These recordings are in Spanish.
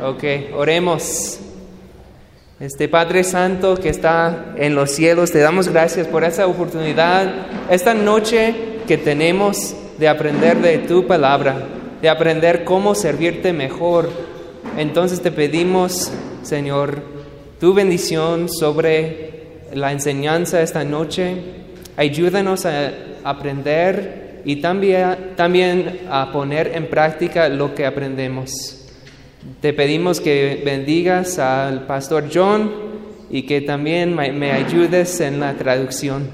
Ok, oremos. Este Padre Santo que está en los cielos, te damos gracias por esta oportunidad, esta noche que tenemos de aprender de tu palabra, de aprender cómo servirte mejor. Entonces te pedimos, Señor, tu bendición sobre la enseñanza esta noche. Ayúdanos a aprender y también, también a poner en práctica lo que aprendemos. Te pedimos que bendigas al pastor John y que también me, ayudes en la traducción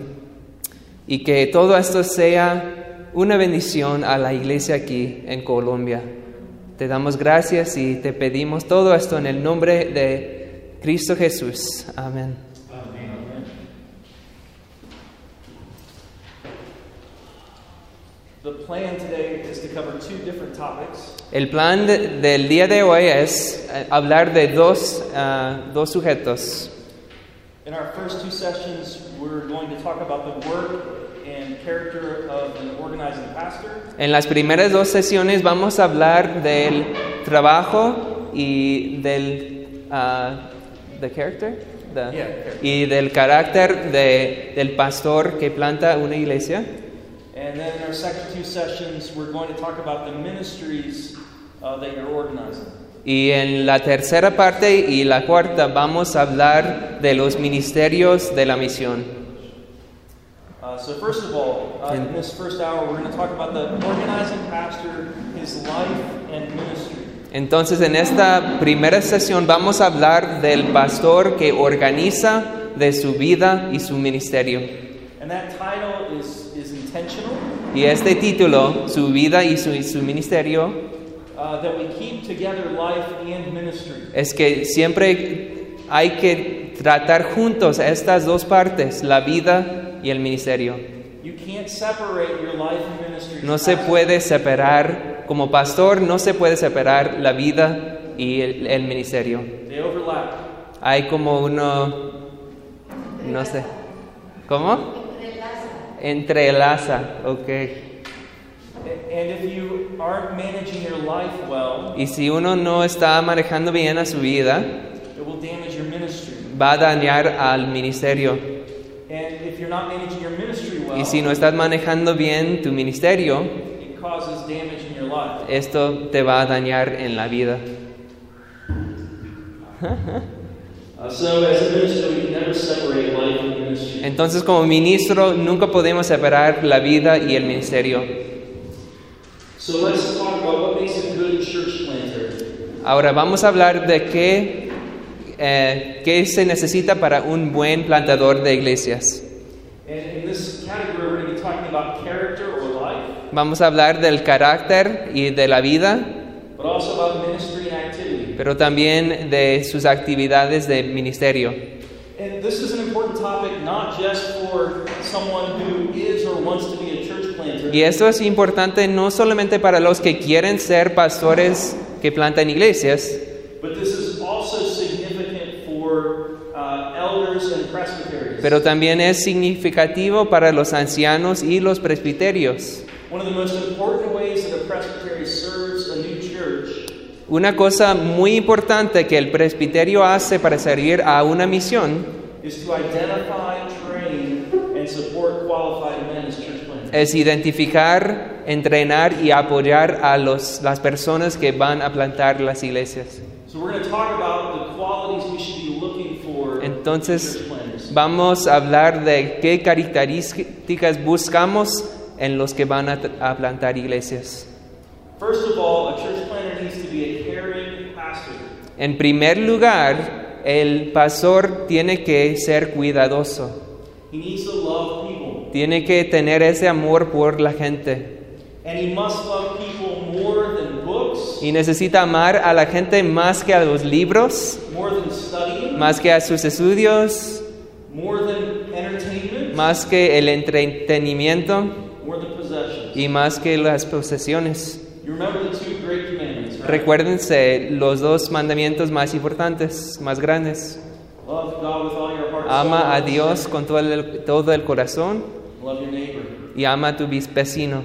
y que todo esto sea una bendición a la iglesia aquí en Colombia. Te damos gracias y te pedimos todo esto en el nombre de Cristo Jesús. Amén. The plan today is to cover two different topics. El plan de- del día de hoy es eh, hablar de dos, ah, dos sujetos. In our first two sessions, we're going to talk about the work and character of an organizing pastor. En las primeras dos sesiones vamos a hablar del trabajo y del ah, the character, The- Yeah, character. y del carácter de- del pastor que planta una iglesia. And then in our second two sessions, we're going to talk about the ministries uh, that you're organizing. Y en la tercera parte y la cuarta vamos a hablar de los ministerios de la misión. Uh, so, first of all, uh, in this first hour, we're going to talk about the organizing pastor, his life and ministry. Entonces en esta primera sesión vamos a hablar del pastor que organiza de su vida y su ministerio. And that title Y este título, su vida y su, su ministerio, uh, that we keep together life and ministry. es que siempre hay que tratar juntos estas dos partes, la vida y el ministerio. You can't separate your life and ministry. No se puede separar, como pastor, no se puede separar la vida y el, el ministerio. They overlap. Hay como uno, no sé, ¿cómo? Life well, Y si uno no está manejando bien a su vida, it will damage your ministry. va a dañar al ministerio. And if you're not managing your ministry well, Y si no estás manejando bien tu ministerio, it causes damage in your life. esto te va a dañar en la vida. Entonces como ministro nunca podemos separar la vida y el ministerio. So, let's talk about what makes a good church planter. Ahora vamos a hablar de qué, eh, qué se necesita para un buen plantador de iglesias. And in this category, we're going to be talking about character or life, Vamos a hablar del carácter y de la vida, but also about ministry. Pero también de sus actividades de ministerio. And this is an important topic not just for someone who is or wants to be a church planter, Y esto es importante no solamente para los que quieren ser pastores que plantan iglesias, but this is also significant for uh, elders and presbyteries. pero también es significativo para los ancianos y los presbiterios. One of the most important ways that a presbytery serves a new church Una cosa muy importante que el presbiterio hace para servir a una misión is to identify, train, and support qualified men as church planters. es identificar, entrenar y apoyar a los, las personas que van a plantar las iglesias. So we're going to talk about the qualities we should be looking for in Entonces, vamos a hablar de qué características buscamos en los que van a, a plantar iglesias. First of all, a church planter needs to be a caring pastor. En primer lugar, el pastor tiene que ser cuidadoso, He needs to love people. tiene que tener ese amor por la gente And he must love people more than books, y necesita amar a la gente más que a los libros, more than studying, más que a sus estudios, more than entertainment, más que el entretenimiento more than possessions. y más que las posesiones. You remember the two? Recuérdense los dos mandamientos más importantes, más grandes. Ama a Dios con todo el, todo el corazón y ama a tu vecino.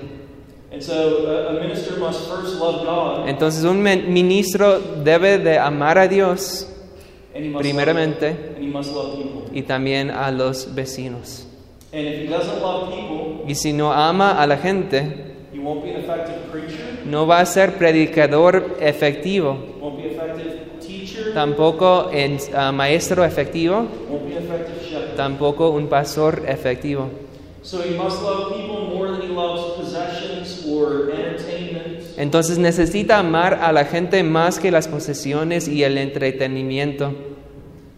And so a, a minister must first love God, Entonces un ministro debe de amar a Dios primeramente y también a los vecinos. Y si no ama a la gente, no va a ser predicador efectivo, tampoco ah, maestro efectivo, tampoco un pastor efectivo. So he must love people more than he loves possessions or entertainment. Entonces necesita amar a la gente más que las posesiones y el entretenimiento,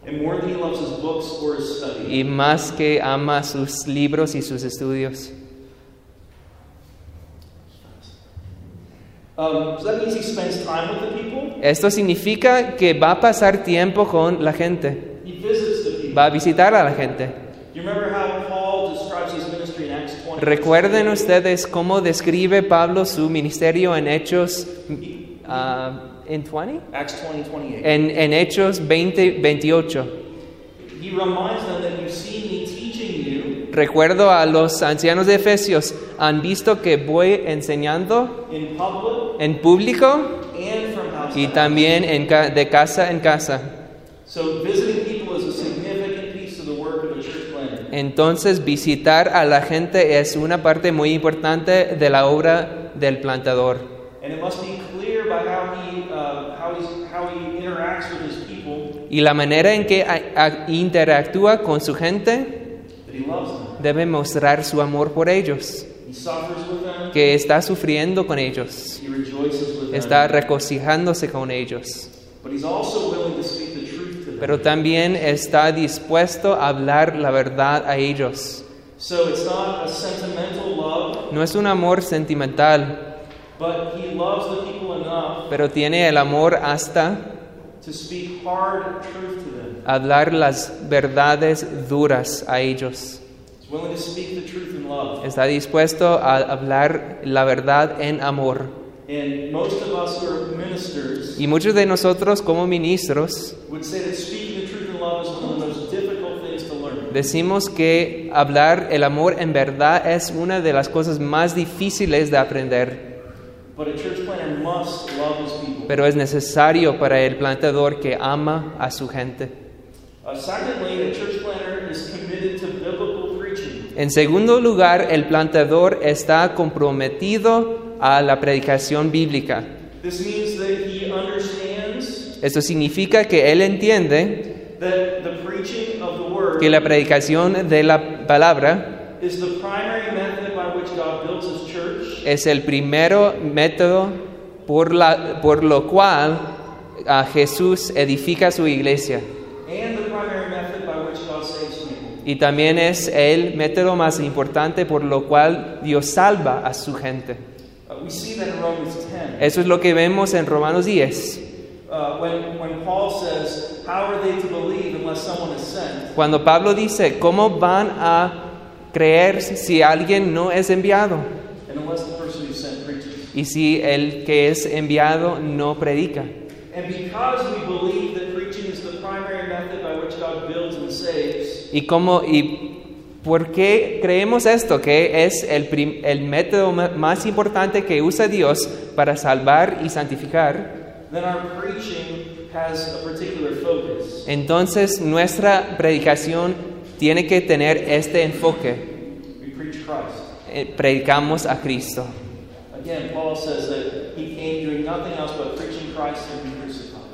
And more than he loves his books or his study. y más que ama sus libros y sus estudios. Um, so that means he spends time with the people. Esto significa que va a pasar tiempo con la gente, va a visitar a la gente. You remember how Paul describes his ministry in Acts 20? Recuerden ustedes cómo describe Pablo su ministerio en Hechos ah, en 20? Acts 20, 28. En, en Hechos 20, 28. Recuerdo a los ancianos de Efesios, han visto que voy enseñando in public en público and from house y también en ca- de casa en casa. Entonces visitar a la gente es una parte muy importante de la obra del plantador. And it must be clear by how he, how, he's, how he interacts with his people Y la manera en que interactúa con su gente debe mostrar su amor por ellos, que está sufriendo con ellos, está regocijándose con ellos, pero también está dispuesto a hablar la verdad a ellos. No es un amor sentimental, pero tiene el amor hasta hablar las verdades duras a ellos. He's willing to speak the truth in love. Está dispuesto a hablar la verdad en amor. And most of us who are ministers Y muchos de nosotros como ministros would say that speaking the truth in love is one of the most difficult things to learn. decimos que hablar el amor en verdad es una de las cosas más difíciles de aprender, pero es necesario para el plantador que ama a su gente. Secondly, a church planter is committed to biblical preaching. En segundo lugar, el plantador está comprometido a la predicación bíblica. This means that he understands Esto significa que él entiende that the preaching of the word que la predicación de la palabra the es el primero método por, la, por lo cual Jesús edifica su iglesia. Y también es el método más importante por lo cual Dios salva a su gente. Uh, we see that in Romans 10. Eso es lo que vemos en Romanos 10. Uh, when, when Paul says, How are they to believe unless someone is sent? Cuando Pablo dice, ¿cómo van a creer si alguien no es enviado? Y si el que es enviado no predica. And because we believe that preaching is the primary method by which God builds and saves, ¿Y cómo y por qué creemos esto? Que es el, el método más importante que usa Dios para salvar y santificar. then our preaching has a particular focus. Entonces nuestra predicación tiene que tener este enfoque. Eh, Predicamos a Cristo.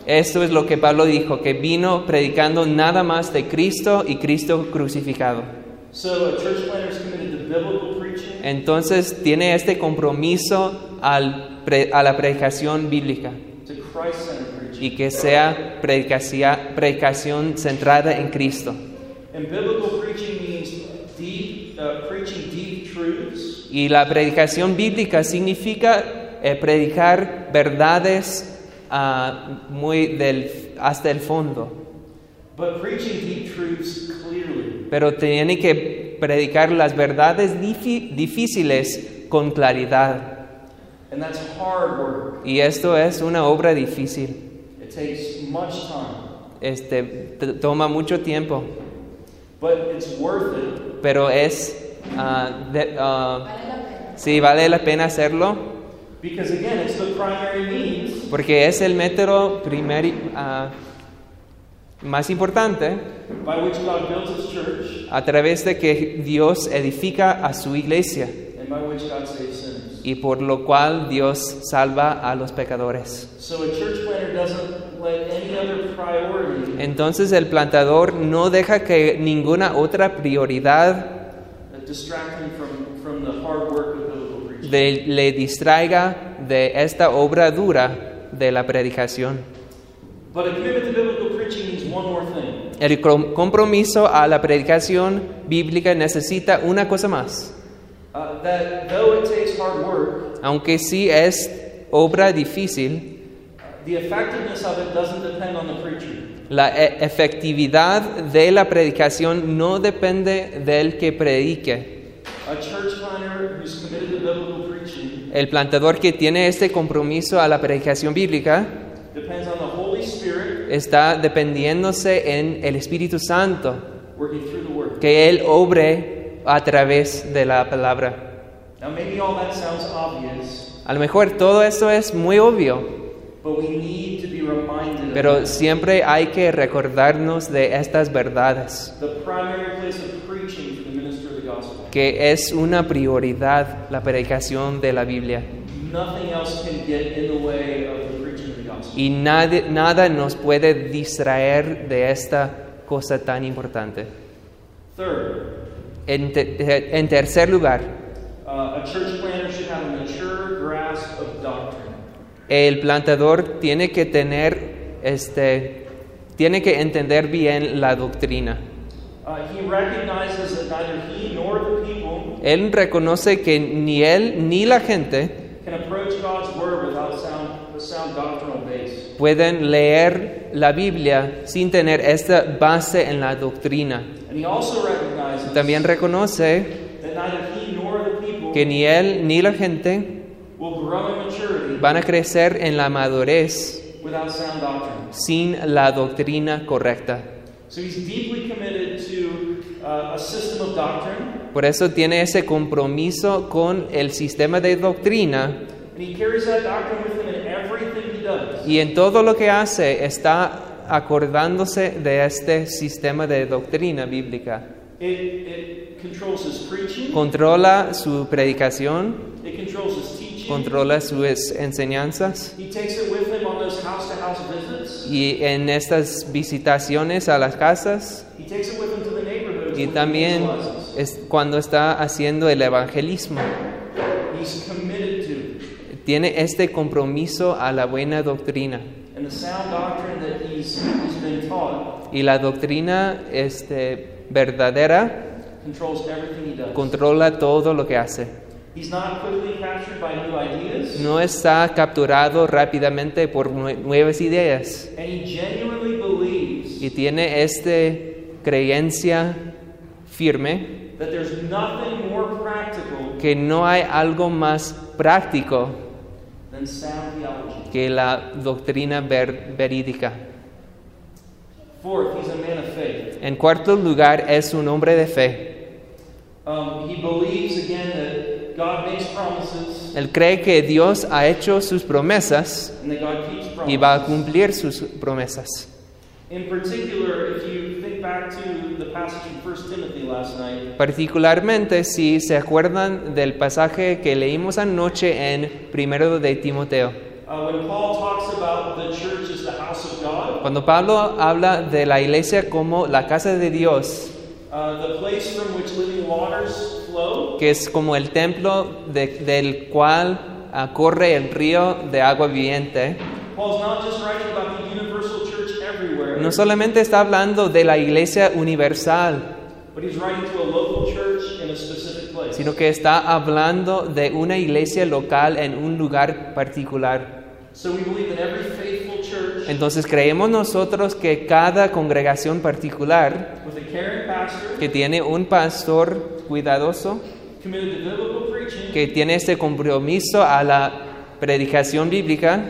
Esto es lo que Pablo dijo, que vino predicando nada más de Cristo y Cristo crucificado. So a church planter is committed to biblical preaching, Entonces tiene este compromiso al a la predicación bíblica y que sea predicación centrada en Cristo. And biblical preaching means deep, uh, preaching deep truths Y la predicación bíblica significa eh, predicar verdades ah, muy del, hasta el fondo, But preaching deep truths clearly. pero tiene que predicar las verdades difíciles con claridad. And that's hard work. Y esto es una obra difícil. It takes much time. Este, toma mucho tiempo, But it's worth it pero es, ah, de- ah, Sí, vale la pena hacerlo. Because, again, it's the primary means. Porque es el método primer, ah, más importante. By which God builds His church. A través de que Dios edifica a su iglesia. And by which God saves sinners. y por lo cual Dios salva a los pecadores. So a church planter doesn't let any other priority Entonces el plantador no deja que ninguna otra prioridad distract him from, from the hard work de- le distraiga de esta obra dura de la predicación. But to biblical preaching means one more thing. El com- compromiso a la predicación bíblica necesita una cosa más. Uh, that though it takes hard work, Aunque sí es obra difícil, the effectiveness of it doesn't depend on the preacher. la e- efectividad de la predicación no depende del que predique. El plantador que tiene este compromiso a la predicación bíblica depends on the Holy Spirit está dependiéndose en el Espíritu Santo, working through the Word. que Él obre a través de la palabra. Now, maybe all that sounds obvious, A lo mejor todo eso es muy obvio, but we need to be reminded pero siempre hay que recordarnos de estas verdades, the primary place of preaching for the minister of the gospel. Que es una prioridad la predicación de la Biblia. Y nadie- nada nos puede distraer de esta cosa tan importante. Third, En, te- en tercer lugar, uh, a church planter should have a mature grasp of doctrine. el plantador tiene que tener, este, tiene que entender bien la doctrina. Él reconoce que ni él ni la gente can approach God's word without sound, a sound doctrinal base. pueden leer la Biblia sin tener esta base en la doctrina. También reconoce que ni él ni la gente van a crecer en la madurez sin la doctrina correcta. So he's deeply committed to a system of doctrine, Por eso tiene ese compromiso con el sistema de doctrina and he carries that doctrine with him in everything he does. y en todo lo que hace está acordándose de este sistema de doctrina bíblica. It, it controls his preaching, Controla su predicación, it controls his teaching. controla sus enseñanzas He takes it with him on those house to house visits. Y en estas visitaciones a las casas y también es cuando está haciendo el evangelismo. Tiene este compromiso a la buena doctrina. Y la doctrina este, verdadera controls everything he does. controla todo lo que hace. He's not quickly captured by new ideas, No está capturado rápidamente por nue- nuevas ideas. and he genuinely believes Y tiene esta creencia firme that there's nothing more practical que no hay algo más práctico que la doctrina ver- verídica. Fourth, he's a man of faith. En cuarto lugar, es un hombre de fe. Um, he believes again that Él cree que Dios ha hecho sus promesas y va a cumplir sus promesas. In particular, if you think back to the passage in 1 Timothy last night, Particularmente si se acuerdan del pasaje que leímos anoche en primero de Timoteo. uh, Cuando Pablo habla de la iglesia como la casa de Dios, uh, que es como el templo de- del cual ah, corre el río de agua viviente, Paul's not just writing about the universal church everywhere, no solamente está hablando de la iglesia universal, but he's writing to a local church in a specific place. sino que está hablando de una iglesia local en un lugar particular. So we believe that every faithful church Entonces creemos nosotros que cada congregación particular with a caring pastor que tiene un pastor cuidadoso, que tiene este compromiso a la predicación bíblica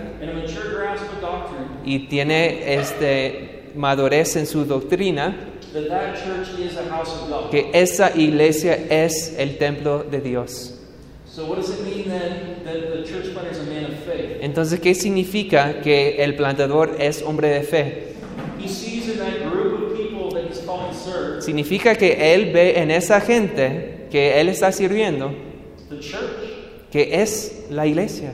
y tiene este madurez en su doctrina, que esa iglesia es el templo de Dios. So what does it mean then that the church planter is a man of faith? Entonces, ¿qué significa que el plantador es hombre de fe? He sees in that group of people that he's calling serve Significa que él ve en esa gente que él está sirviendo, the church. que es la iglesia.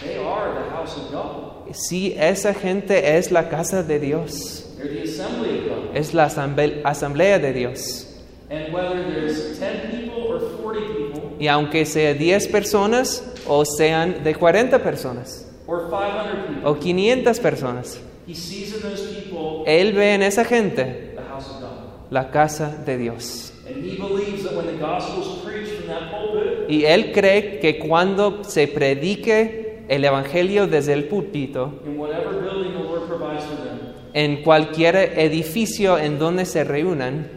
They are the house of God. Sí, esa gente es la casa de Dios, They're the assembly of God. es la asamble- asamblea de Dios. And whether there's 10 people or 40 people Y aunque sea 10 personas o sean de 40 personas or 500 people, o 500 personas, él ve en esa gente the house of God. La casa de Dios. Y él cree que cuando se predique el Evangelio desde el púlpito, en cualquier edificio en donde se reúnan,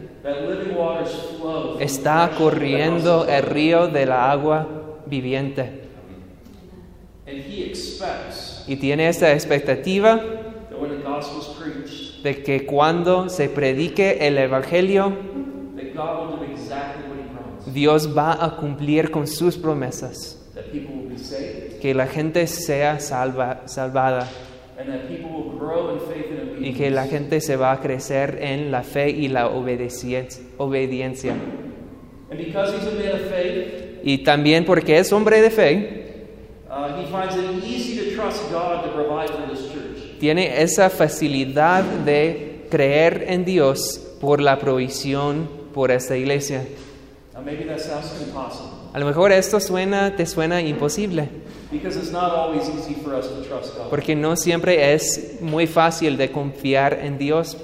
está corriendo el río de la agua viviente. Y tiene esa expectativa de que cuando se predique el Evangelio, that God will do exactly what he promised. Dios va a cumplir con sus promesas, That people will be saved que la gente sea salva- salvada y que la gente se va a crecer en la fe y la obediencia. Y también porque es hombre de fe, tiene esa facilidad de creer en Dios por la provisión por esta iglesia. A lo mejor esto suena, te suena imposible, because it's not always easy for us to trust God. porque no siempre es muy fácil de confiar en Dios.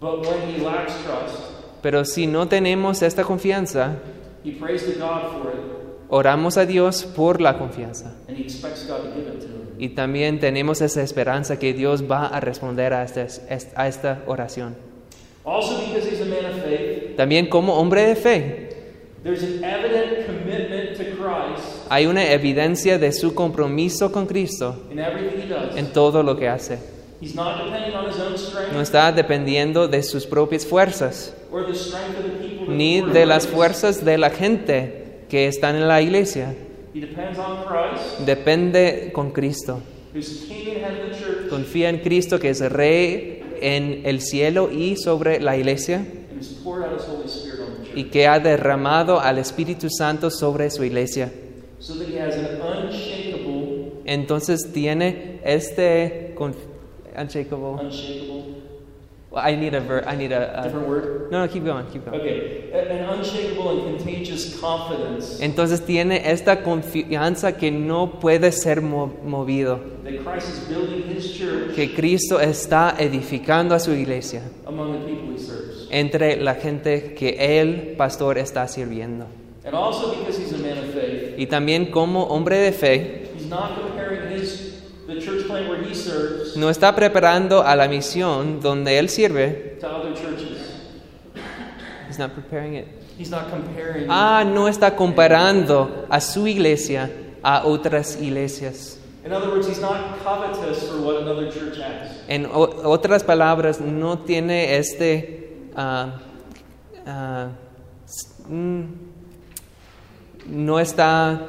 But when he lacks trust, Pero si no tenemos esta confianza, he prays to God for it oramos a Dios por la confianza. Y también tenemos esa esperanza que Dios va a responder a esta, a esta oración. Also, because he's a man of faith, También como hombre de fe, there's an evident commitment to Christ hay una evidencia de su compromiso con Cristo in everything he does. en todo lo que hace. He's not depending on his own strength No está dependiendo de sus propias fuerzas, or the strength of the people ni de las fuerzas de la gente que están en la iglesia. He depends on Christ, Depende con Cristo. who's king and head of the church, Confía en Cristo que es rey en el cielo y sobre la iglesia and has poured out his Holy Spirit on the church. y que ha derramado al Espíritu Santo sobre su iglesia. So that he has an unshakable, Entonces tiene este unshakable, I need a ver, I need a, a- different word? no, no, keep going, keep going. Okay, an unshakable and contagious confidence Entonces tiene esta confianza que no puede ser mo- movido, that Christ is building his church que Cristo está edificando a su iglesia among the people he serves. entre la gente que el pastor está sirviendo. And also because he's a man of faith, Y también como hombre de fe, he's not no está preparando a la misión donde él sirve. to other churches. He's not preparing it. He's not comparing Ah, no está comparando a su iglesia a otras iglesias. In other words, he's not covetous for what another church has. En otras palabras, no tiene este... s- mm, no está...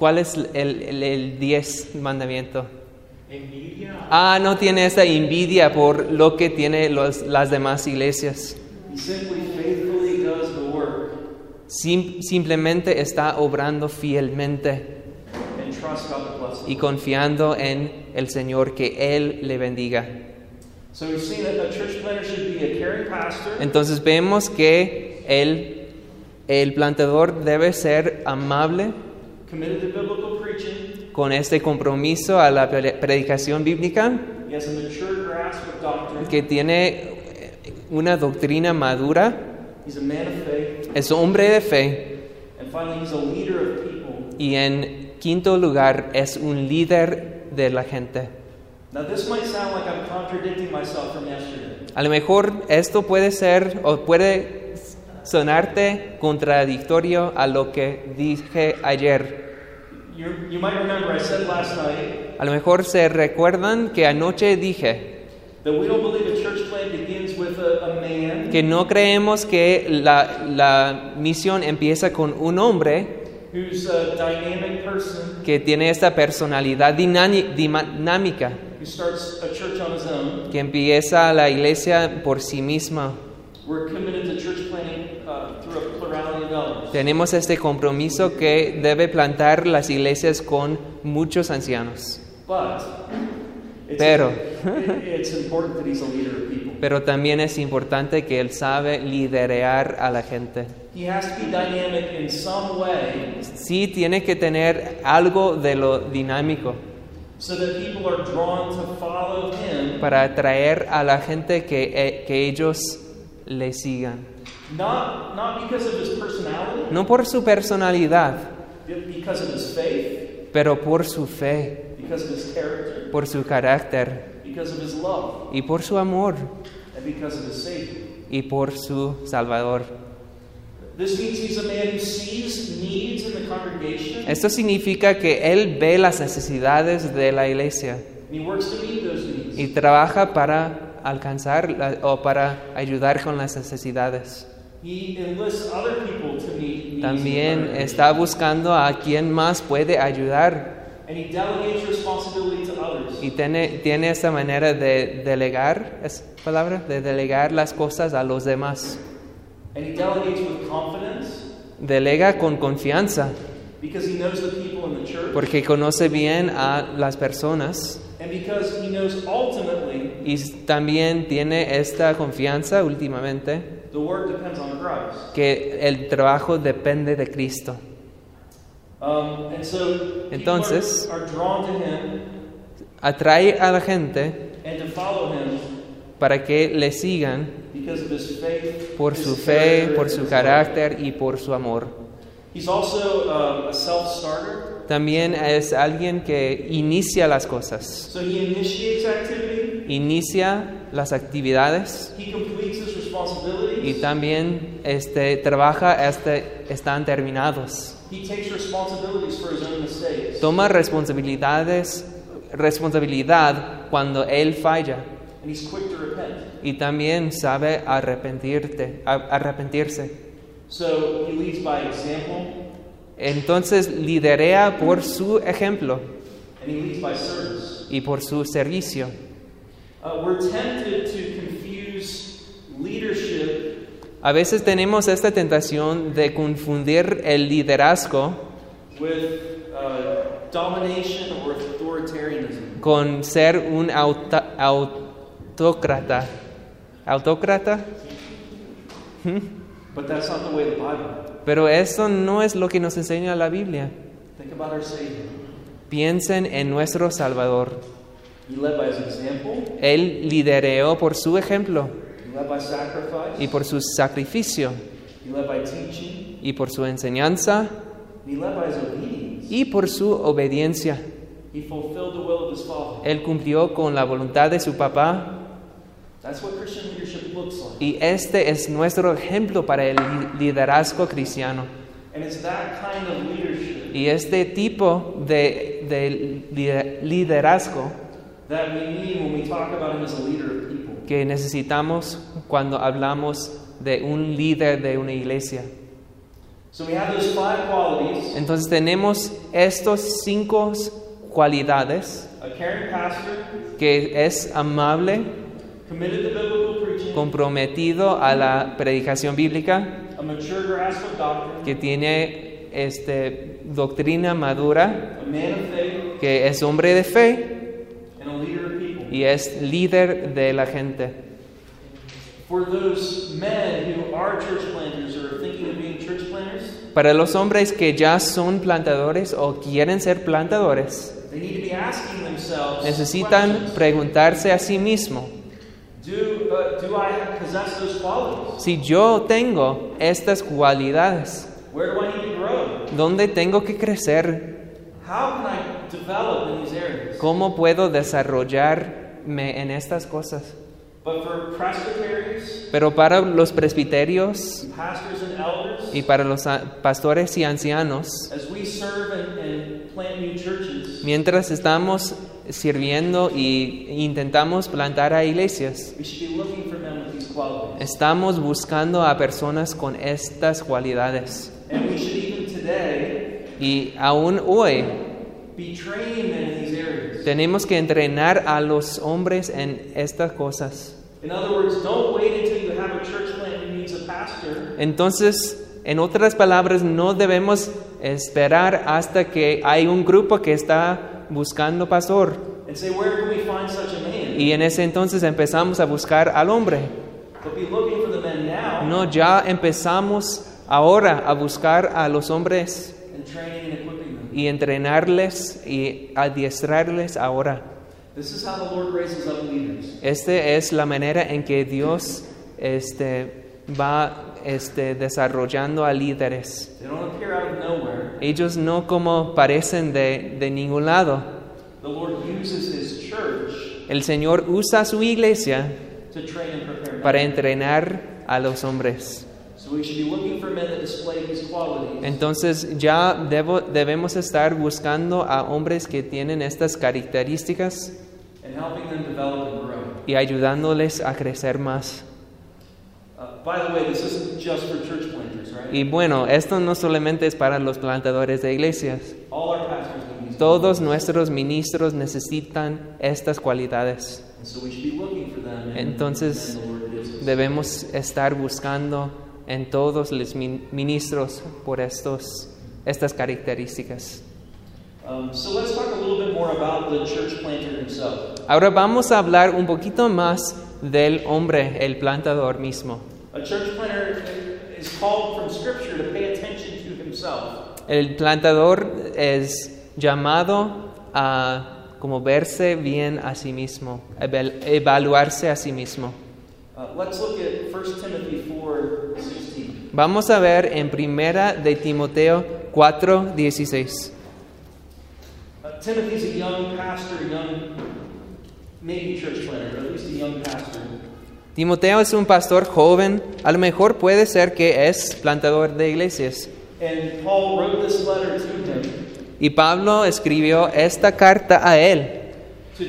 ¿Cuál es el, el, el diez mandamiento? Ah, no tiene esta envidia por lo que tiene los, las demás iglesias. Sim- simplemente está obrando fielmente y confiando en el Señor que Él le bendiga. So we've seen that a church planter should be a caring pastor, Entonces vemos que el, el plantador debe ser amable committed to biblical preaching, con este compromiso a la pre- predicación bíblica, he has a mature grasp of doctrine, que tiene una doctrina madura, he's a man of faith, es hombre de fe and finally, he's a leader of people. y en quinto lugar es un líder de la gente. Now, this might sound like I'm contradicting myself from yesterday, A lo mejor esto puede ser o puede sonarte contradictorio a lo que dije ayer. you you might remember I said last night A lo mejor se recuerdan que anoche dije that we don't believe a church plant begins with a, a man que no creemos que la, la misión empieza con un hombre who's a dynamic person que tiene esta personalidad dinámica, who starts a church on his own. que empieza la iglesia por sí misma. We're committed to church uh, through a plurality of elders. Tenemos este compromiso que debe plantar las iglesias con muchos ancianos. Pero. it- it's important that he's a leader of people. Pero también es importante que él sabe liderar a la gente. He has to be dynamic in some way Sí tiene que tener algo de lo dinámico so that people are drawn to follow him, para atraer a la gente que, eh, que ellos le sigan. Not, not because of his personality, No por su personalidad, because of his faith, pero por su fe, because of his character, por su carácter because of his love, y por su amor and because of his Savior. y por su Salvador. This means he's a man who sees needs in the congregation Esto significa que él ve las necesidades de la iglesia and he works to meet those needs. y trabaja para alcanzar o para ayudar con las necesidades. También está buscando a quien más puede ayudar. Y tiene, tiene esta manera de delegar, ¿es palabra? De delegar las cosas a los demás. Delega con confianza. Because he knows the people in the church. Porque conoce bien a las personas. And because he knows ultimately y también tiene esta confianza últimamente the work depends on Christ. que el trabajo depende de Cristo. Um, Entonces- are, are drawn to him Atrae a la gente and to follow him para que le sigan por su fe, por su carácter y por su amor. love. He's also um, También es alguien que inicia las cosas, so he initiates activity, inicia las actividades y también este, trabaja hasta están terminados. he takes responsibilities for his own mistakes, Toma responsabilidades, responsabilidad cuando él falla and he's quick to repent. y también sabe arrepentirte, arrepentirse. So he leads by example Entonces liderea por su ejemplo and he leads by service. y por su servicio. Uh, we're tempted to A veces tenemos esta tentación de confundir el liderazgo uh, con ser un autócrata. ¿Autócrata? Bible. Pero eso no es lo que nos enseña la Biblia. Piensen en nuestro Salvador. Él lidereó por su ejemplo y por su sacrificio. Y por su enseñanza. Y por su obediencia. Él cumplió con la voluntad de su papá. That's what Christian leadership looks like. y este es nuestro ejemplo para el li- liderazgo cristiano. Y este tipo de, de li- liderazgo que necesitamos cuando hablamos de un líder de una iglesia. So we have those five qualities. Entonces tenemos estos cinco cualidades. A caring pastor, que es amable, committed to biblical preaching, comprometido a la predicación bíblica, a mature grasp of doctrine, que tiene este, doctrina madura, a man of faith, que es hombre de fe and a leader of people. Y es líder de la gente. For those men who are church planters or are thinking of being church planters, Para los hombres que ya son plantadores o quieren ser plantadores, they need to be asking themselves necesitan preguntarse a sí mismo, Do, uh, do I possess those qualities? si yo tengo estas cualidades? ¿dónde tengo que crecer? ¿Cómo puedo desarrollarme en estas cosas? But for presbyteries, Pero para los presbiterios pastors, and elders, y para los pastores y ancianos, as we serve and, and plant new churches, mientras estamos sirviendo y intentamos plantar a iglesias, we should be looking for them with these qualities. estamos buscando a personas con estas cualidades. And we should even today Y aún hoy tenemos que entrenar a los hombres en estas cosas. In other words, don't wait until you have a church plant who needs a pastor Entonces, en otras palabras, no debemos esperar hasta que hay un grupo que está buscando pastor. and say, Where can we find such a man? Y en ese entonces empezamos a buscar al hombre. But be looking for the men now No, ya empezamos ahora a buscar a los hombres y entrenarles y adiestrarles ahora. This is how the Lord raises up leaders. Esta es la manera en que Dios este, va este, desarrollando a líderes. They don't appear out of nowhere. Ellos no como parecen de, de ningún lado. The Lord uses His church El Señor usa su iglesia to train and prepare para entrenar a los hombres. So we should be looking for men that display these qualities Entonces ya debo- debemos estar buscando a hombres que tienen estas características and helping them develop and grow. y ayudándoles a crecer más. Uh, by the way, this isn't just for church planters, right? Y bueno, esto no solamente es para los plantadores de iglesias. All our pastors need these. Todos nuestros ministros necesitan estas cualidades. Entonces. Debemos estar buscando en todos los min- ministros por estos, estas características. Um, so let's talk a little bit more about the church planter himself. Ahora vamos a hablar un poquito más del hombre, el plantador mismo. A church planter is called from Scripture to pay attention to himself. El plantador es llamado a como verse bien a sí mismo, eval- evaluarse a sí mismo. Uh, let's look at 1 Timothy 4 16. Vamos a ver en primera de Timoteo 4, 16. Uh, Timothy's a young pastor, young, maybe church planter, but at least a young pastor. Timoteo es un pastor joven, a lo mejor puede ser que es plantador de iglesias. And Paul wrote this letter to him Y Pablo escribió esta carta a él to,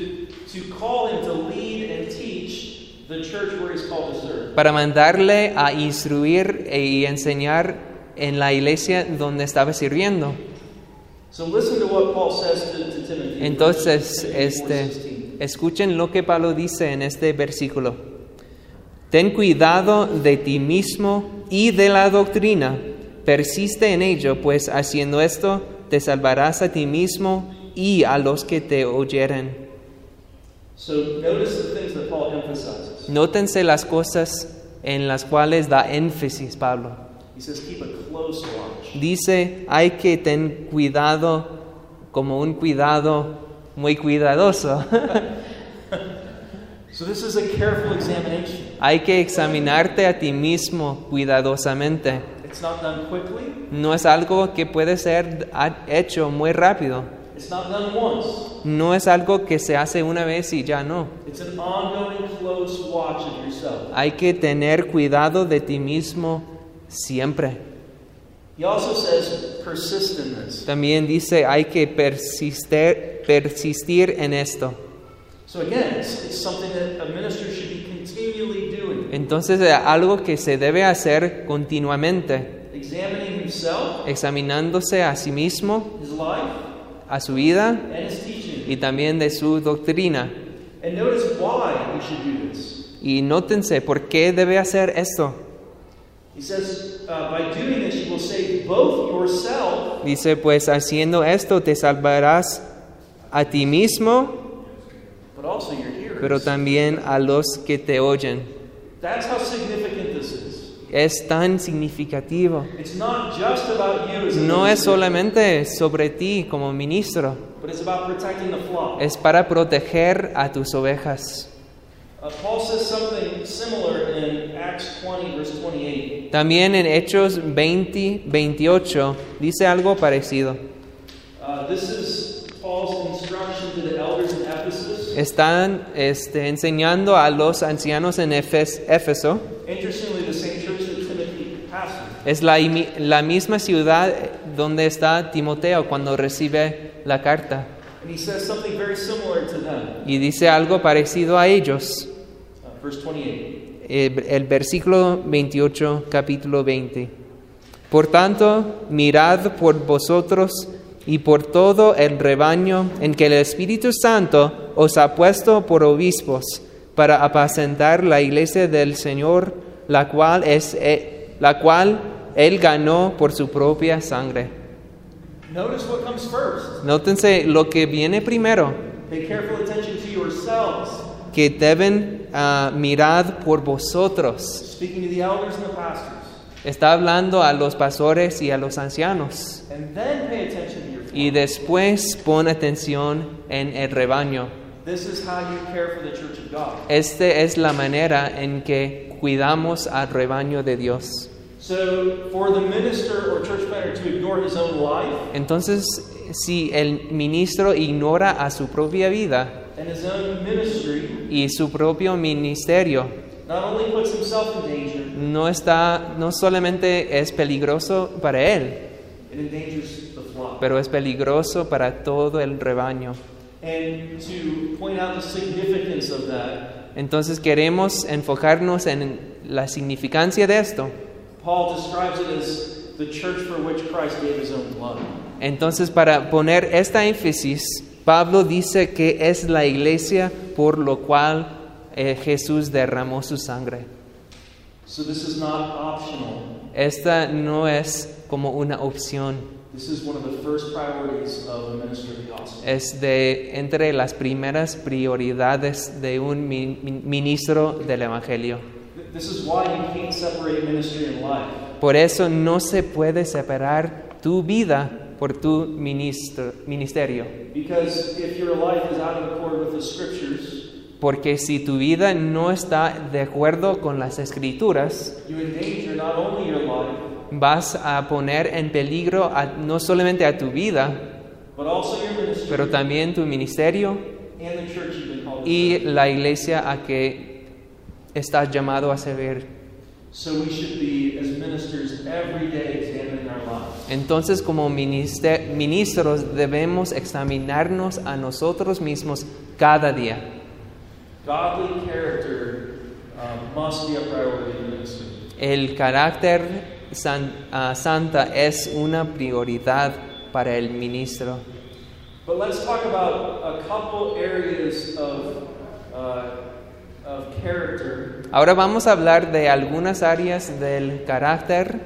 to call him to lead and teach the church where he's called to serve. Para mandarle a instruir y enseñar en la iglesia donde estaba sirviendo. So listen to what Paul says to, to Timothy. Entonces, Timothy 4:16. este, escuchen lo que Pablo dice en este versículo. Ten cuidado de ti mismo y de la doctrina. Persiste en ello, pues haciendo esto te salvarás a ti mismo y a los que te oyeren. So notice the things that Paul emphasizes. Nótense las cosas en las cuales da énfasis Pablo. Dice, hay que tener cuidado como un cuidado muy cuidadoso. So this is a careful examination. hay que examinarte a ti mismo cuidadosamente. It's not done quickly. No es algo que puede ser hecho muy rápido. It's not done once. No es algo que se hace una vez y ya no. It's an ongoing close watch of yourself. Hay que tener cuidado de ti mismo siempre. He also says, persist in this. También dice, hay que persistir, persistir en esto. So again, it's, it's something that a minister should be continually doing. Entonces, eh, algo que se debe hacer continuamente, Examining himself, examinándose a sí mismo, a su vida y también de su doctrina. Y nótense, ¿por qué debe hacer esto? Uh, by doing this, you will save both yourself Dice, pues haciendo esto te salvarás a ti mismo, pero también a los que te oyen. That's how significant this is. Es tan significativo. It's not just about you as a No es solamente sobre ti como ministro, but it's about protecting the flock. es para proteger a tus ovejas. Uh, Paul says something similar in Acts 20, verse 28. También en Hechos 20, 28 dice algo parecido. This is Paul's instruction to the elders in Ephesus. Están este, enseñando a los ancianos en Efes- Éfeso. Interestingly, the same church that Timothy pastored. Es la, la misma ciudad donde está Timoteo cuando recibe la carta. And he says something very similar to them. Y dice algo parecido a ellos. Uh, verse 28. El, el versículo 28, capítulo 20. Por tanto, mirad por vosotros y por todo el rebaño en que el Espíritu Santo os ha puesto por obispos, para apacentar la iglesia del Señor, la cual es eh, la cual él ganó por su propia sangre. Notice what comes first. Nótense lo que viene primero, Pay careful attention to yourselves. que deben ah, mirar por vosotros. Speaking to the elders and the pastors. Está hablando a los pastores y a los ancianos. And then pay attention to your. Y después pon atención en el rebaño. This is how you care for the church of God. Esta es la manera en que cuidamos al rebaño de Dios. So, for the minister or church planter to ignore his own life Entonces, si el ministro ignora a su propia vida and his own ministry, y su propio ministerio, not only puts himself in danger, no está, no solamente es peligroso para él, it endangers the flock. pero es peligroso para todo el rebaño. And to point out the significance of that, Entonces queremos enfocarnos en la significancia de esto. Paul describes it as the church for which Christ gave his own blood. Entonces, para poner esta énfasis, Pablo dice que es la iglesia por lo cual eh, Jesús derramó su sangre. So, this is not optional. Esta no es como una opción, This is one of the first priorities of a minister of the gospel. es de entre las primeras prioridades de un mi- mi- ministro del Evangelio. Th- This is why you can't separate ministry and life. Por eso no se puede separar tu vida por tu ministerio. Because if your life is out of accord with the scriptures, Porque si tu vida no está de acuerdo con las escrituras, you endanger not only your life, vas a poner en peligro a- no solamente a tu vida, pero también tu ministerio y la iglesia a que estás llamado a servir. So we should be, as ministers, every day examining our lives. Entonces, como ministros, debemos examinarnos a nosotros mismos cada día. Godly character must be a priority in ministry. El carácter san- ah, santa es una prioridad para el ministro. But let's talk about a couple areas of, uh, Ahora vamos a hablar de algunas áreas del carácter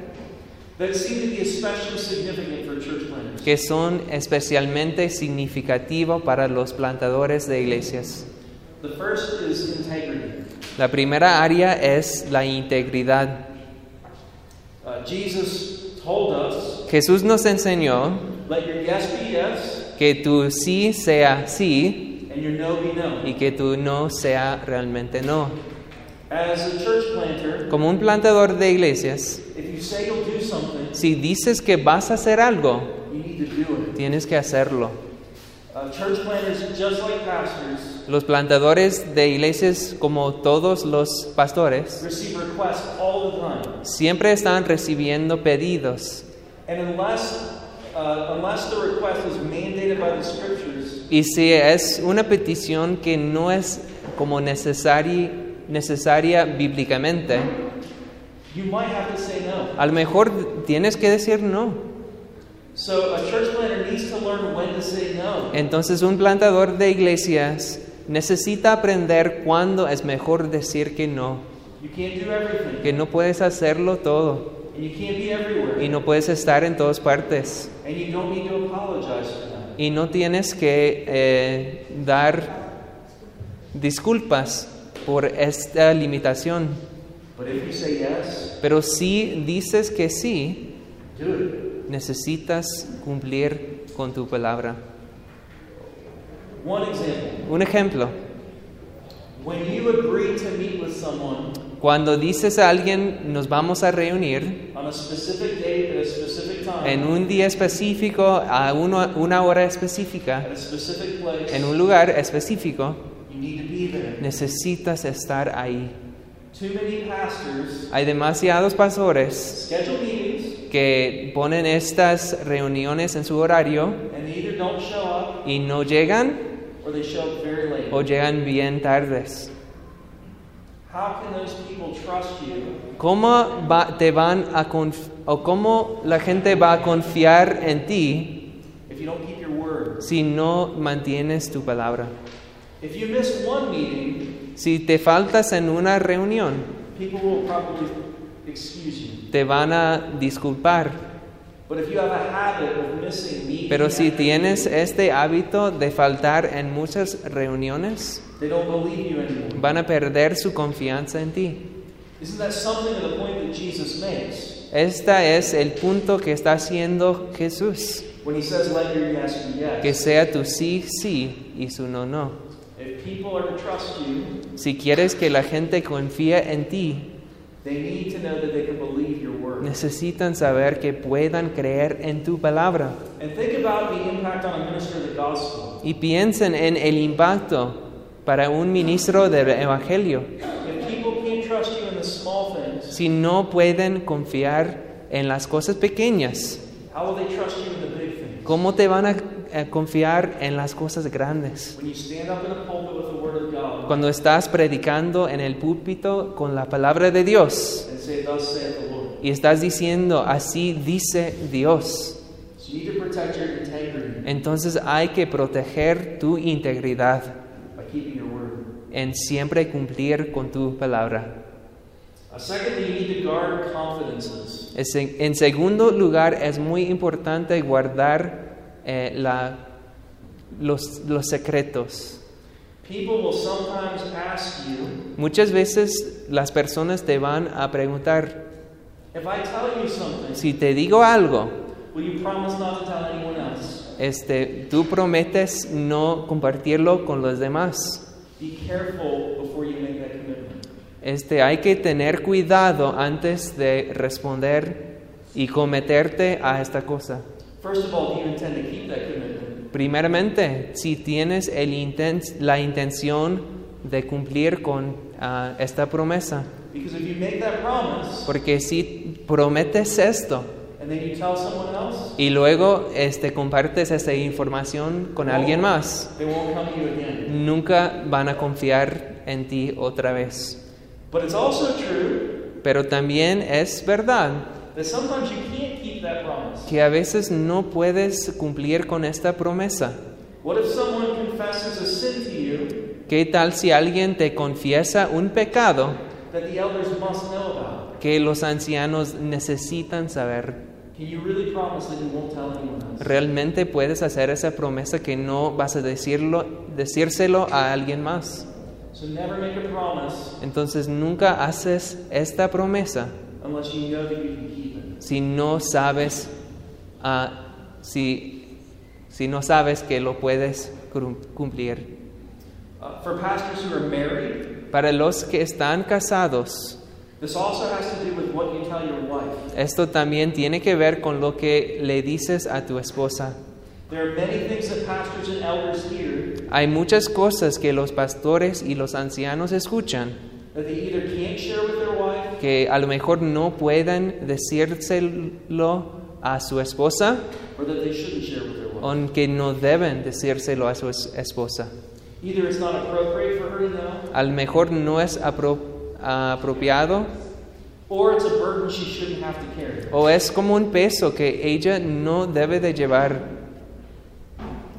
that seem to be especially significant for church planners. que son especialmente significativos para los plantadores de iglesias. The first is integrity. La primera área es la integridad. Uh, Jesus told us, Jesús nos enseñó que tu sí sea sí y que tu no sea realmente no. As a church planter, Como un plantador de iglesias, if you say you'll do something, si dices que vas a hacer algo, you need to do it. tienes que hacerlo. Uh, church planters, just like pastors, Los plantadores de iglesias, como todos los pastores, receive requests all the time. siempre están recibiendo pedidos. Y si es una petición que no es como necesari- necesaria bíblicamente, you might have to say no. a lo mejor tienes que decir no. So a church planter needs to learn when to say no. Entonces un plantador de iglesias necesita aprender cuándo es mejor decir que no, You can't do everything, que no puedes hacerlo todo and you can't be everywhere, y no puedes estar en todas partes and you don't need to apologize. Y no tienes que eh, dar disculpas por esta limitación. But if you say yes, Pero si dices que sí, necesitas cumplir con tu palabra. Un ejemplo, when you agree to meet with someone cuando dices a alguien nos vamos a reunir on a specific date at a specific time, en un día específico, a uno- una hora específica, at a specific place, en un lugar específico, you need to be there. necesitas estar ahí. Too many pastors Hay demasiados pastores meetings que ponen estas reuniones en su horario and they either don't show up y no llegan or they show up very late. o llegan bien tardes. how can those people trust you ¿Cómo va- te van a o cómo la gente va a confiar en ti if you don't keep your word? si no mantienes tu palabra? If you miss one meeting, Si te faltas en una reunión, people will probably excuse you. te van a disculpar. Pero si tienes este hábito de faltar en muchas reuniones, they don't believe you anymore. van a perder su confianza en ti. Isn't that something of the point that Jesus makes Este es el punto que está haciendo Jesús. when he says, "Let your yes be yes"? Que sea tu sí, sí y su no, no. If people are to trust you, Si quieres que la gente confíe en ti, necesitan saber que puedan creer en tu palabra. And think about the impact on a minister of the gospel. Y piensen en el impacto para un ministro del Evangelio. If people can't trust you in the small things, Si no pueden confiar en las cosas pequeñas, how will they trust you in the big things? ¿cómo te van a confiar en las cosas grandes? Cuando estás predicando en el púlpito con la palabra de Dios. Y estás diciendo, así dice Dios, so you need to protect your integrity entonces hay que proteger tu integridad en siempre cumplir con tu palabra. En segundo lugar, es muy importante guardar eh, la- los, los secretos. Muchas veces las personas te van a preguntar, if I tell you something, si te digo algo, will you promise not to tell anyone else? este, tú prometes no compartirlo con los demás. Be careful before you make that commitment. Este, hay que tener cuidado antes de responder y cometerte a esta cosa. Primeramente, si tienes el inten- la intención de cumplir con ah, esta promesa, Because if you make that promise porque si prometes esto and then you tell someone else, y luego este, compartes esta información con alguien más, they won't come to you again. nunca van a confiar en ti otra vez. But it's also true Pero también es verdad que a veces no puedes cumplir con esta promesa. ¿Qué tal si alguien te confiesa un pecado que los ancianos necesitan saber? ¿Realmente puedes hacer esa promesa que no vas a decirlo, decírselo a alguien más? So never make a promise Entonces nunca haces esta promesa si no sabes, ah, si, si no sabes que lo puedes cum- cumplir. Uh, for pastors who are married, Para los que están casados, esto también tiene que ver con lo que le dices a tu esposa. There are many things that pastors and elders hear Hay muchas cosas que los pastores y los ancianos escuchan that they either can't share with their wife que a lo mejor no pueden decírselo a su esposa o que no deben decírselo a su es- esposa. Either it's not appropriate for her to know, A lo mejor no es apro- apropiado or it's a burden she shouldn't have to carry. o es como un peso que ella no debe de llevar.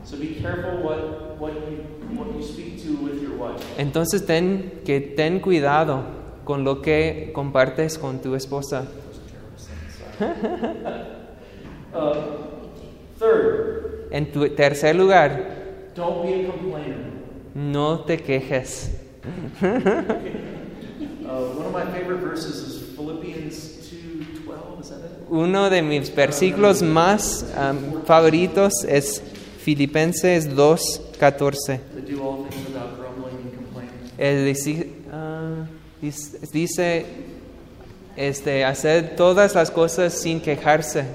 So be careful what, what, you, what you speak to with your wife. Entonces ten que ten cuidado con lo que compartes con tu esposa. Uh, third, En tu tercer lugar, don't be a complainer. no te quejes. Uh, one of my favorite verses is Philippians 2.12, is that it? Uno de mis versículos más am, favoritos es Filipenses 2:14. To do all things without grumbling and complaining. Es decir, ah, dice, este, hacer todas las cosas sin quejarse.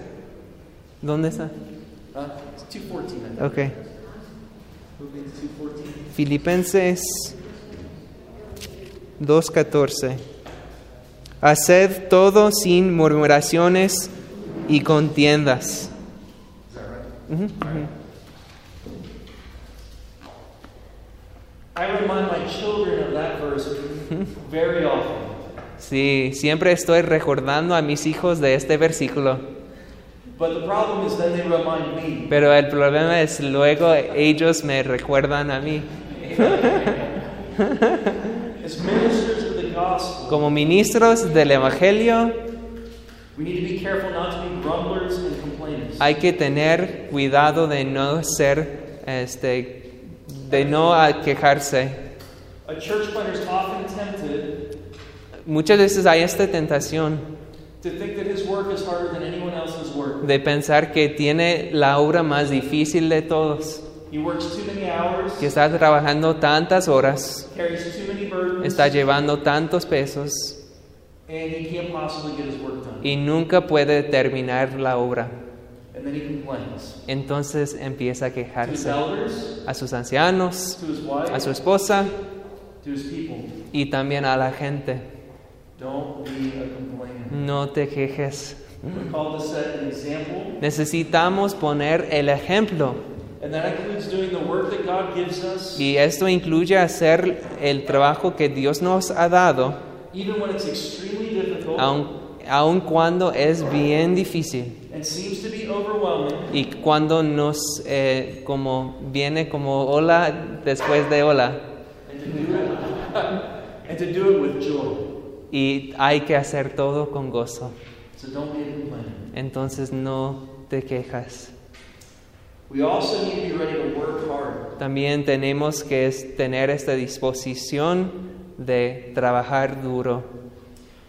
¿Dónde está? Uh, it's 2.14, I think. Ok. Philippians 2.14. Filipenses 2.14. Haced todo sin murmuraciones y contiendas. Right? Ujú, ujú. I remind my children children of that verse very often. Sí, siempre estoy recordando a mis hijos de este versículo. But the problem is then they remind me. Pero el problema es luego ellos me recuerdan a mí. As ministers of the gospel, Como ministros del Evangelio we need to be careful not to be grumblers and complainers. hay que tener cuidado de no ser, este, de no quejarse. Muchas veces hay esta tentación de pensar que tiene la obra más difícil de todos, He works too many hours, que está trabajando tantas horas, está llevando tantos pesos and he can't possibly get his work done. y nunca puede terminar la obra. And then he complains Entonces empieza a quejarse a sus ancianos, a su esposa y también a la gente. Don't be a complainer. No te quejes. We're called to set an example, Necesitamos poner el ejemplo and that includes doing the work that God gives us, y esto incluye hacer el trabajo que Dios nos ha dado, even when it's extremely difficult aun, aun cuando es bien difícil and seems to be overwhelming. y cuando nos eh, como viene como ola después de ola and to do it and to do it with joy. Y hay que hacer todo con gozo. So don't. Entonces no te quejas. We also need to be ready to work hard. También tenemos que tener esta disposición de trabajar duro.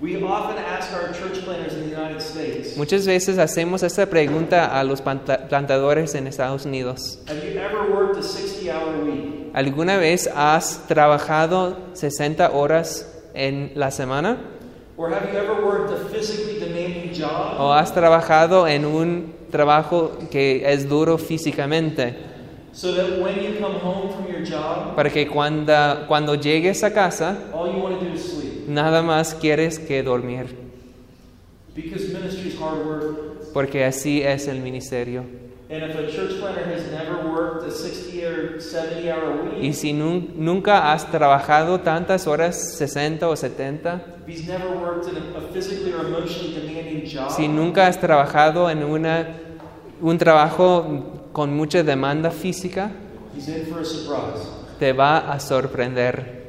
We often ask our church planners in the United States, Muchas veces hacemos esta pregunta a los planta- plantadores en Estados Unidos. have you ever worked a 60-hour week? ¿Alguna vez has trabajado 60 horas en la semana? ¿O has trabajado en un trabajo que es duro físicamente? so that when you come home from your job, Para que cuando, cuando llegues a casa, all you want to do is sleep? nada más quieres que dormir. Because ministry is hard work. Porque así es el ministerio. And if a church planner has never worked a 60 or 70 hour week, Y si nun- nunca has trabajado tantas horas, 60 o 70, if he's never worked in a, a physically or emotionally demanding job, si nunca has trabajado en una, un trabajo con mucha demanda física, he's in for a surprise. te va a sorprender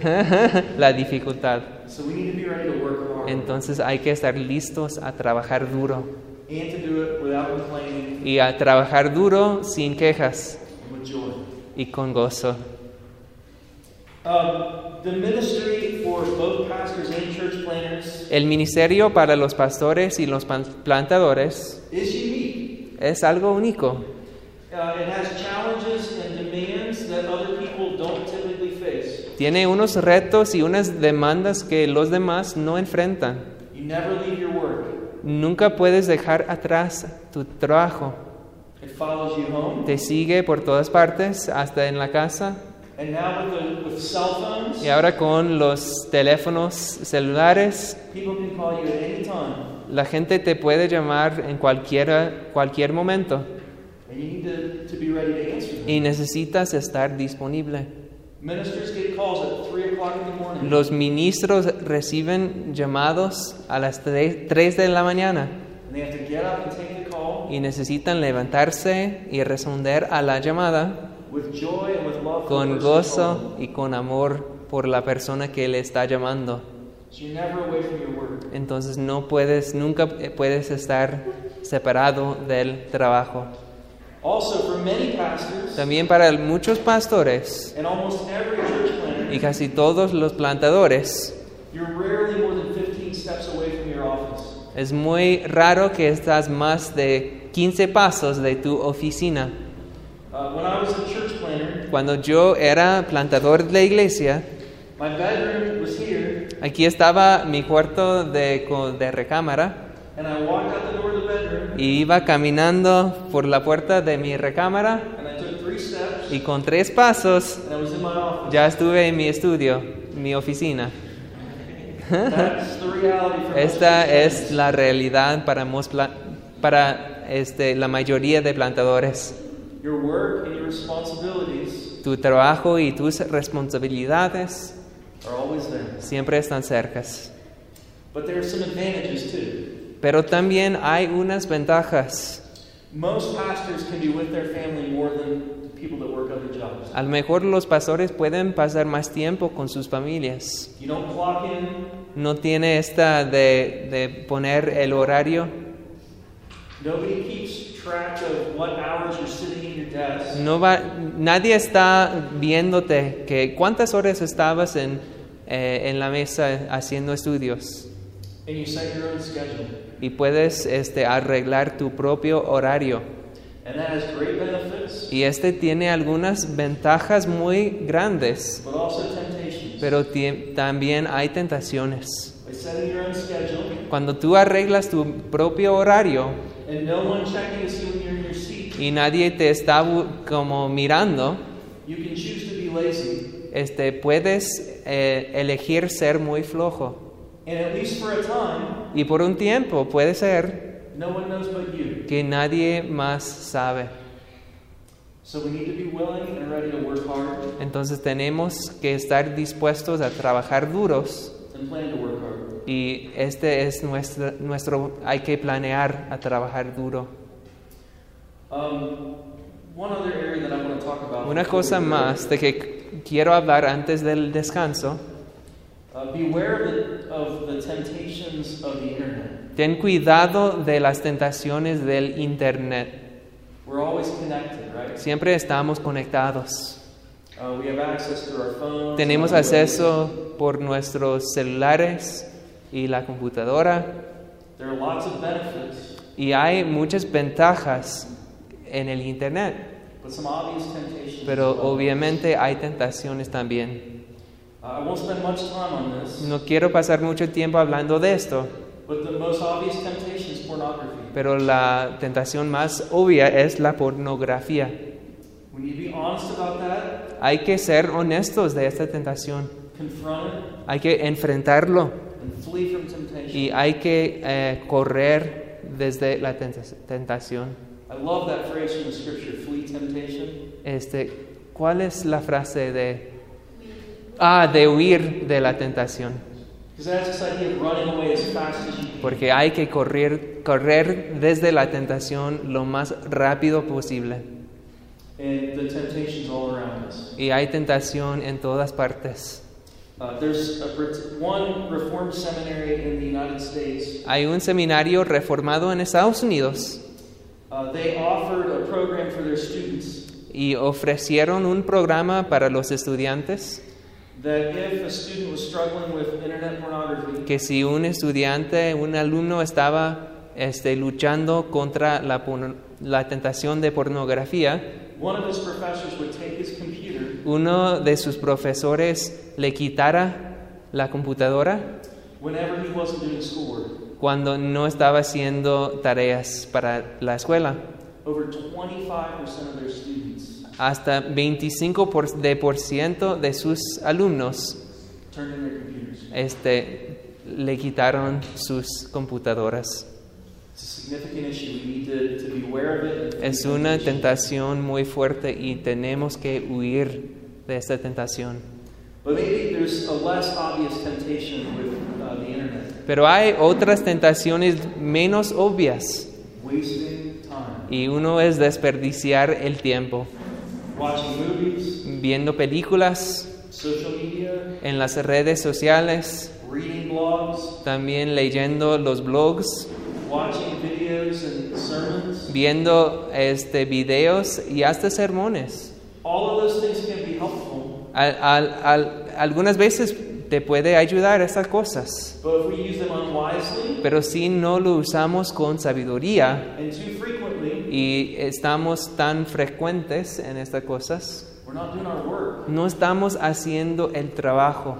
la dificultad. So we need to be ready to work hard Entonces hay que estar listos a trabajar duro and to do it without complaining y a trabajar duro sin quejas and with joy. y con gozo. Um, the ministry for both pastors and church planners El ministerio para los pastores y los pan- plantadores is unique. es algo único. Uh, it has challenges and demands that other people don't typically face. Tiene unos retos y unas demandas que los demás no enfrentan. You never leave your work. Nunca puedes dejar atrás tu trabajo. It follows you home. Te sigue por todas partes, hasta en la casa. And now with, the, with cell phones, Y ahora con los teléfonos celulares, people can call you at any time. la gente te puede llamar en cualquier, cualquier momento And you need to, to be ready to answer them. y necesitas estar disponible. Ministers get calls at 3 o'clock in the morning. Los ministros reciben llamados a las 3, de la mañana And they have to get up and take the call y necesitan levantarse y responder a la llamada with joy and with love for con gozo y con amor por la persona que le está llamando. So you're never away from your work. Entonces no puedes, nunca puedes estar separado del trabajo. Also, for many pastors También para muchos pastores y casi todos los plantadores, you're rarely more than 15 steps away from your office. es muy raro que estás más de 15 pasos de tu oficina. Uh, when I was a church planner, Cuando yo era plantador de la iglesia, my bedroom was here, aquí estaba mi cuarto de, de recámara y iba caminando por la puerta de mi recámara y con tres pasos ya estuve en mi estudio, mi oficina. Esta es la realidad para, para este, la mayoría de plantadores. Your work and your responsibilities tu trabajo y tus responsabilidades siempre están cercas. But there are some advantages too. Pero también hay unas ventajas. Most pastors can be with their family more than people that work other jobs. A lo mejor los pastores pueden pasar más tiempo con sus familias. You don't clock in, No tiene esta de, de poner el horario. nobody keeps track of what hours you're sitting in your desk. No va, nadie está viéndote que cuántas horas estabas en, eh, en la mesa haciendo estudios. And you set your own schedule. Y puedes este, arreglar tu propio horario. And that has great benefits, Y este tiene algunas ventajas muy grandes, but also temptations. pero también hay tentaciones. Cuando tú arreglas tu propio horario and no one checking to see when you're in your seat, y nadie te está como mirando, you can choose to be lazy. este, puedes eh, elegir ser muy flojo. And at least for a time, Y por un tiempo puede ser no one knows but you. que nadie más sabe. So we need to be willing and ready to work hard Entonces tenemos que estar dispuestos a trabajar duros and plan to work hard. y este es nuestro, nuestro hay que planear a trabajar duro. Um, one other area that I want to talk about. Una cosa más de que quiero hablar antes del descanso. Ten cuidado de las tentaciones del Internet. We're always connected, right? Siempre estamos conectados. Uh, we have access to our phones. Tenemos acceso por nuestros celulares y la computadora. There are lots of benefits, Y hay muchas ventajas en el Internet. but some obvious temptations. Pero obviamente hay tentaciones también. No quiero pasar mucho tiempo hablando de esto, but the most obvious temptation is pornography. pero la tentación más obvia es la pornografía. We need to be honest about that, Hay que ser honestos de esta tentación. confront it, Hay que enfrentarlo y hay que eh, correr desde la tenta- tentación. I love that phrase from the scripture, flee temptation. Este, ¿Cuál es la frase de... Ah, de huir de la tentación. Porque hay que correr, correr desde la tentación lo más rápido posible. And the temptations all around us. Y hay tentación en todas partes. Uh, there's a, part- one Reformed seminary in the United States. Hay un seminario reformado en Estados Unidos Uh, they offered a program for their students y ofrecieron un programa para los estudiantes que si un estudiante, un alumno estaba este, luchando contra la, la tentación de pornografía, one of his professors would take his computer uno de sus profesores le quitara la computadora whenever he wasn't doing schoolwork. cuando no estaba haciendo tareas para la escuela. Over 25% of their students Hasta 25% por, de, por ciento de sus alumnos este, le quitaron sus computadoras. Es una tentación muy fuerte y tenemos que huir de esta tentación. Uh. Pero hay otras tentaciones menos obvias y uno es desperdiciar el tiempo viendo películas social media, en las redes sociales, reading blogs, también leyendo los blogs, watching videos and sermons. viendo este videos y hasta sermones. All of those things can be helpful, Al- al- al- algunas veces te puede ayudar estas cosas, but if we use them unwisely pero si no lo usamos con sabiduría y estamos tan frecuentes en estas cosas, we're not doing our work. no estamos haciendo el trabajo.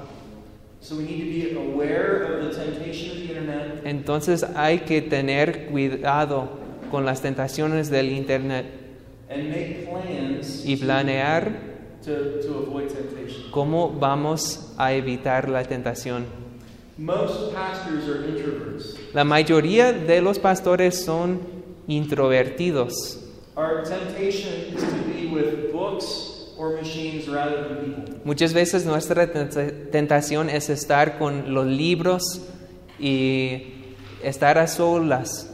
So we need to be aware of the temptation of the internet Entonces hay que tener cuidado con las tentaciones del Internet and make plans y planear to, to avoid temptation. cómo vamos a evitar la tentación. Most pastors are introverts. La mayoría de los pastores son introvertidos. Our temptation is to be with books or machines rather than people. Muchas veces nuestra tenta- tentación es estar con los libros y estar a solas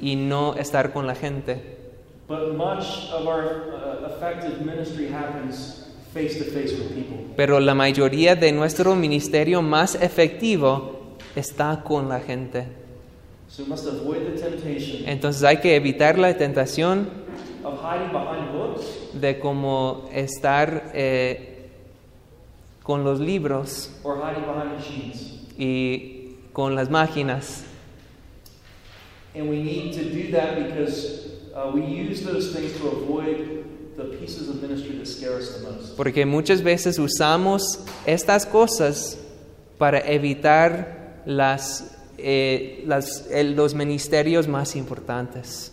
y no estar con la gente. But much of our uh, effective ministry happens face to face with people. Pero la mayoría de nuestro ministerio más efectivo está con la gente. Entonces hay que evitar la tentación of hiding behind books de como estar eh, con los libros or hiding behind machines. y con las máquinas. And we need to do that because uh, we use those things to avoid the pieces of ministry that scare us the most. Porque muchas veces usamos estas cosas para evitar las, eh, las- el- los ministerios más importantes.